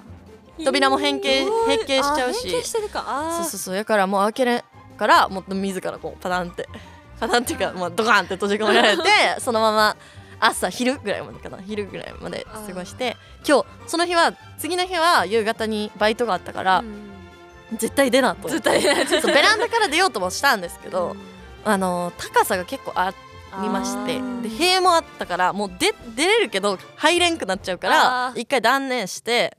扉も変形変形しちゃうし。変形してるか。あー。そうそうそう。だからもう開けれんからもっと自らこうパタンってパタンっていうか、まあ、ドカンって閉じ込められて そのまま朝昼ぐらいまでかな。昼ぐらいまで過ごして今日その日は次の日は夕方にバイトがあったから、絶対出なと思って。そうベランダから出ようともしたんですけど、あの高さが結構ありましてで塀もあったからもう出出れるけど入れんくなっちゃうから一回断念して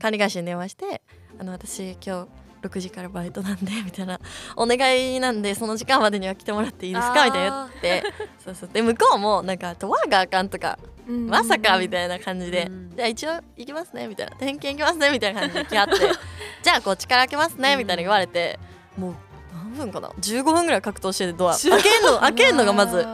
管理会社に電話して「あの私今日6時からバイトなんで」みたいな「お願いなんでその時間までには来てもらっていいですか?」みたいな言って。そうそう。で向こうもなんか「ドアがあかん」とか「まさか」みたいな感じで。うん「じゃあ一応行きますね」みたいな「点検行きますね」みたいな感じで来合って「じゃあこっちから開けますね」みたいな言われて。もう何分かな？15分ぐらい格闘しててドア。開けんの開けんのがまず。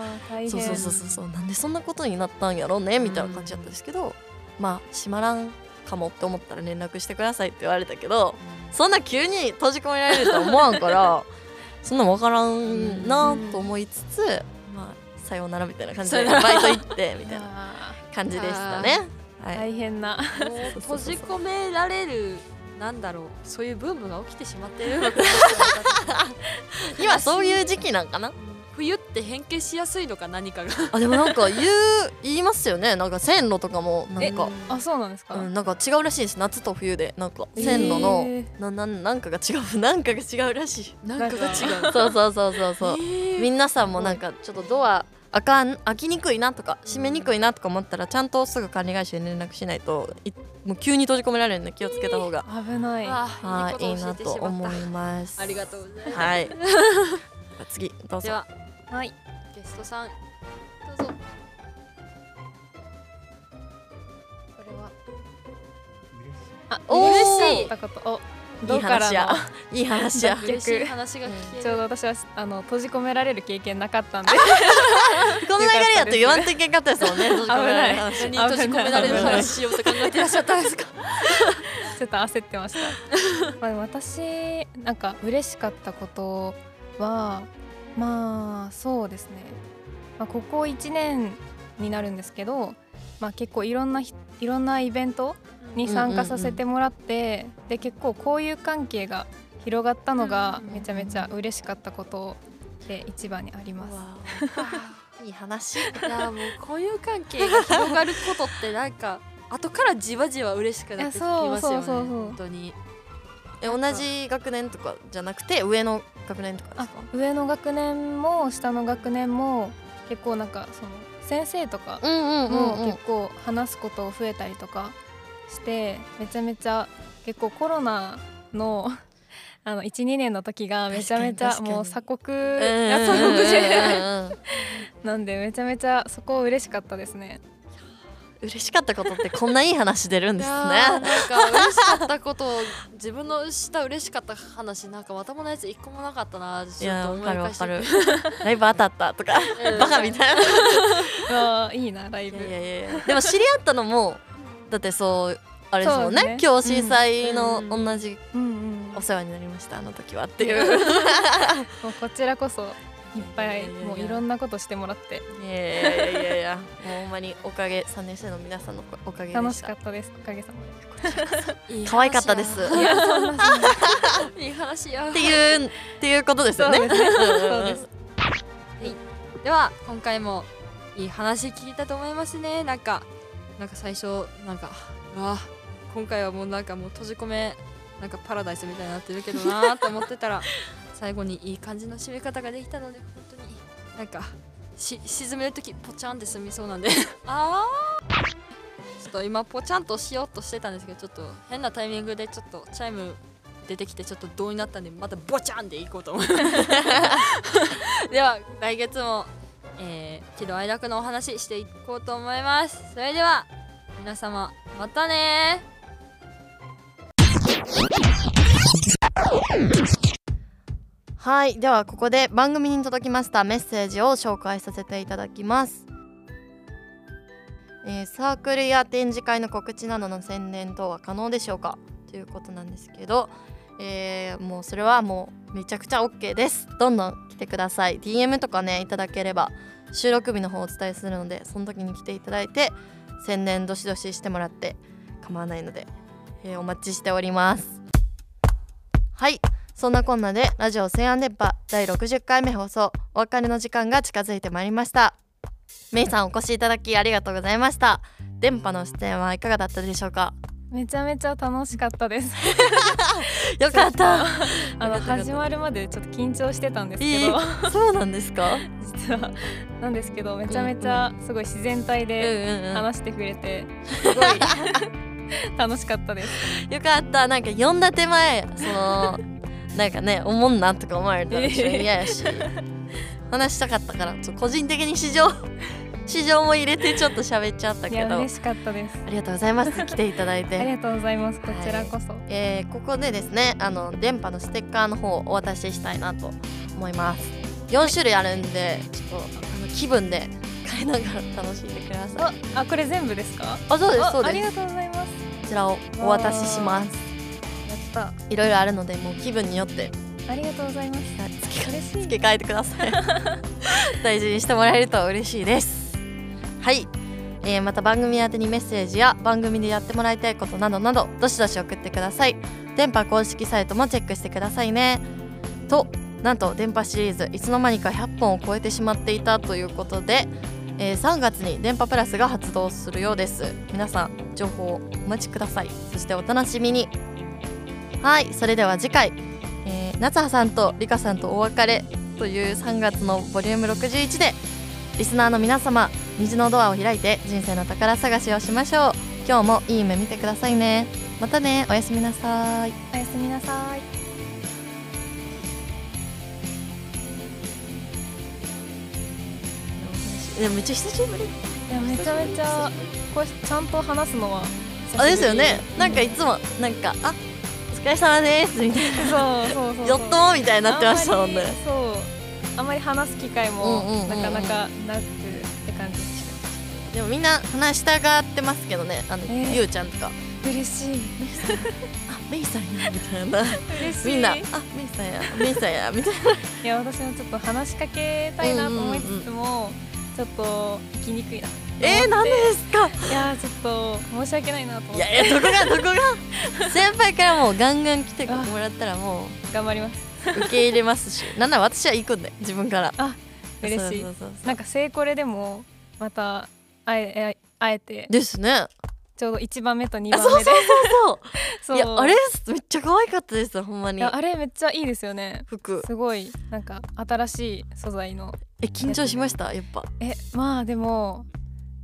そうそうそうそう。なんでそんなことになったんやろうねみたいな感じだったんですけど、まあ閉まらんかもって思ったら連絡してくださいって言われたけどそんな急に閉じ込められるとは思わんから そんなん分からんなと思いつつ、まあさようならみたいな感じでバイト行ってみたいな感じでしたね。はい、大変な。もう閉じ込められるなんだろうそういうブームが起きてしまっているのかな。今そういう時期なんかな？冬って変形しやすいのか何かが。あでもなんか言う言いますよね。なんか線路とかもなんか、あそうなんですか、うん、なんか違うらしいです。夏と冬で。なんか線路の、えなななんかが違う。なんかが違うらしい。なんかが違う。そうそうそうそうそう、えー。皆さんもなんかちょっとドア開かん開きにくいなとか閉めにくいなとか思ったらちゃんとすぐ管理会社に連絡しないといもう急に閉じ込められるんで気をつけた方が、危ない。あはいいいなと思いますた。ありがとうございます。はい。次どうぞ。でははい。ゲストさんどうぞ。これは。あ嬉しい。ことおい。いどうかいい話や。逆嬉しい話が聞ける。ちょうど私はあの閉じ込められる経験なかったんで。この流れやと言わんといけんかったですもんね。閉じ込められる話何閉じ込められる話しようと考えてらっしゃったんですか ちょっと焦ってました。まあ私なんか嬉しかったことはまあそうですね、まあ、ここ1年になるんですけど、まあ、結構いろんなひいろんなイベントに参加させてもらって、で結構交友関係が広がったのがめちゃめちゃ嬉しかったことで一番にあります。いい話。いやもう交友関係が広がることってなんか後からじわじわ嬉しくなってきますよね本当に。え同じ学年とかじゃなくて上の学年とかですあか上の学年も下の学年も結構なんかその先生とかもうん結構話すこと増えたりとかしてめちゃめちゃ結構コロナの あの12年の時がめちゃめちゃもう鎖国鎖国なんでめちゃめちゃそこ嬉しかったですね。嬉しかったことってこんないい話出るんですね。なんか嬉しかったことを自分のした嬉しかった話なんかまともなやつ一個もなかったなちょっと思いいやわかるわ返してかる。ライブ当たったとかうん。バカみたいな。いいなライブ。いやいやいや。でも知り合ったのもだってそうあれですもんね。ね。今日震災のうん同じうんうん、お世話になりましたあの時はっていう。もうこちらこそいっぱいもういろんなことしてもらって。いやいやいやもうほんまにおかげ3年生の皆さんのおかげ楽しかったです。おかげさまで。可愛かったです。いいい話や。っていうっていうことですよね。そうです。ねんんん。そうでは今回もいい話聞いたと思いますね。なんかなんか最初なんかうわ今回はもうなんかもう閉じ込めなんかパラダイスみたいになってるけどなーって思ってたら最後にいい感じの締め方ができたので本当になんかし沈める時ポチャンって済みそうなんで。あー。ちょっと今ポチャンとしようとしてたんですけどちょっと変なタイミングでちょっとチャイム出てきてちょっと銅になったんでまたボチャンでいこうと思いますでは来月も、えー、喜怒哀楽のお話ししていこうと思います。それでは皆様またねはいではここで番組に届きましたメッセージを紹介させていただきます、えーサークルや展示会の告知などの宣伝等は可能でしょうか？ということなんですけど、えーもうそれはもうめちゃくちゃ OK です。どんどん来てください。DM とかねいただければ収録日の方をお伝えするのでその時に来ていただいて宣伝どしどししてもらって構わないので、えーお待ちしております。はい。そんなこんなでラジオ西安電波第60回目放送お別れの時間が近づいてまいりました。メイさんお越しいただきありがとうございました。電波の出演はいかがだったでしょうか？めちゃめちゃ楽しかったです。よかった。あの始まるまでちょっと緊張してたんですけど、そうなんですか？実はなんですけどめちゃめちゃすごい自然体うんで話してくれて すごい楽しかったです。よかった。なんか呼んだ手前そのなんかねおもんなとか思われたらちょっと嫌やし。話したかったから。個人的に市場 市場も入れてちょっと喋っちゃったいけど。嬉しかったです。りがとうございます。来ていただい ありて、がとうございます。こちらこそ、えーここでですねあの電波のステッカーの方をお渡ししたいなと思います。4種類あるんでちょっとあの気分で買いながら楽しんでください。ああこれ全部ですか？あそうですあそうです。ありがとうございます。こちらをお渡ししますやっいろいろあるのでもう気分によって。たありがとうございます。付け嬉しい。付け替えてください。大事にしてもらえると嬉しいです。はい、えーまた番組宛てにメッセージや番組でやってもらいたいことなどなどどしどし送ってください。電波公式サイトもチェックしてくださいね。となんと電波シリーズいつの間にか100本を超えてしまっていたということで、えー3月に電波プラスが発動するようです。皆さん情報をお待ちください。そしてお楽しみにはいそれでは次回。えー夏葉さんとリカさんとお別れという3月のボリューム61でリスナーの皆様虹のドアを開いて人生の宝探しをしましょう。今日もいい夢見てくださいね。またねおやすみなさい。おやすみなさい。いやめっちゃ久しぶり。いやめちゃめちゃこうちゃんと話すのはあですよね。なんかいつもなんかあお疲れ様ですみたい そうそうそうなよっとみたいになってましたもんねそう。あんまり話す機会もうんうんうんうん。なかなかなくって感じでしでもみんな話したがってますけどねあの、えー。ゆうちゃんとか。た嬉しい。あメイさんやみたいな。嬉しい。みんなあメイさんやメイさんやみたいな。いや私もちょっと話しかけたいなと思いつつも、ちょっと行きにくいなえー、なんでですか？いやちょっと申し訳ないなと思って。いやいやどこがどこが？先輩からもうガンガン来てもらったらも頑張ります。う受け入れますし。なんなら私は行くんで自分から。あ嬉しい。そうそうそうなんか成これでもまたあえあえて。ですね。ちょうど1番目と2あそう番目でそう。そう。いやあれめっちゃ可愛かったですほんまに。あれめっちゃいいですよね。服。すごいなんか新しい素材の。え緊張しました？やっぱ。えまあでも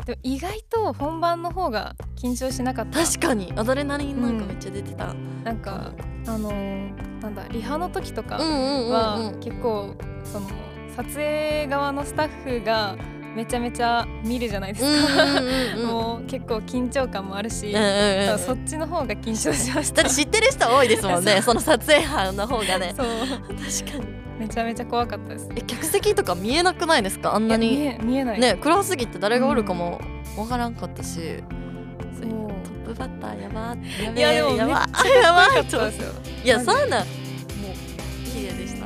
でも意外と本番の方が緊張しなかった。確かに。アドレナリンなんかめっちゃ出てた、なんかあのーなんだリハの時とかうんうんうんはうん。結構その撮影側のスタッフがめちゃめちゃ見るじゃないですか、うんうんうんうん。もう結構緊張感もあるし、うんうんうんだからそっちの方が緊張しましだたって知ってる人多いですもんね。その撮影班の方がね。そう。確かにめちゃめちゃ怖かったです。え客席とか見えなくないですか？あんなに。え見えない、ね暗すぎて誰がおるかもわからんかったし、そうトップバッターやばーやべえいやでもやばやばいやそうなんもう綺麗でした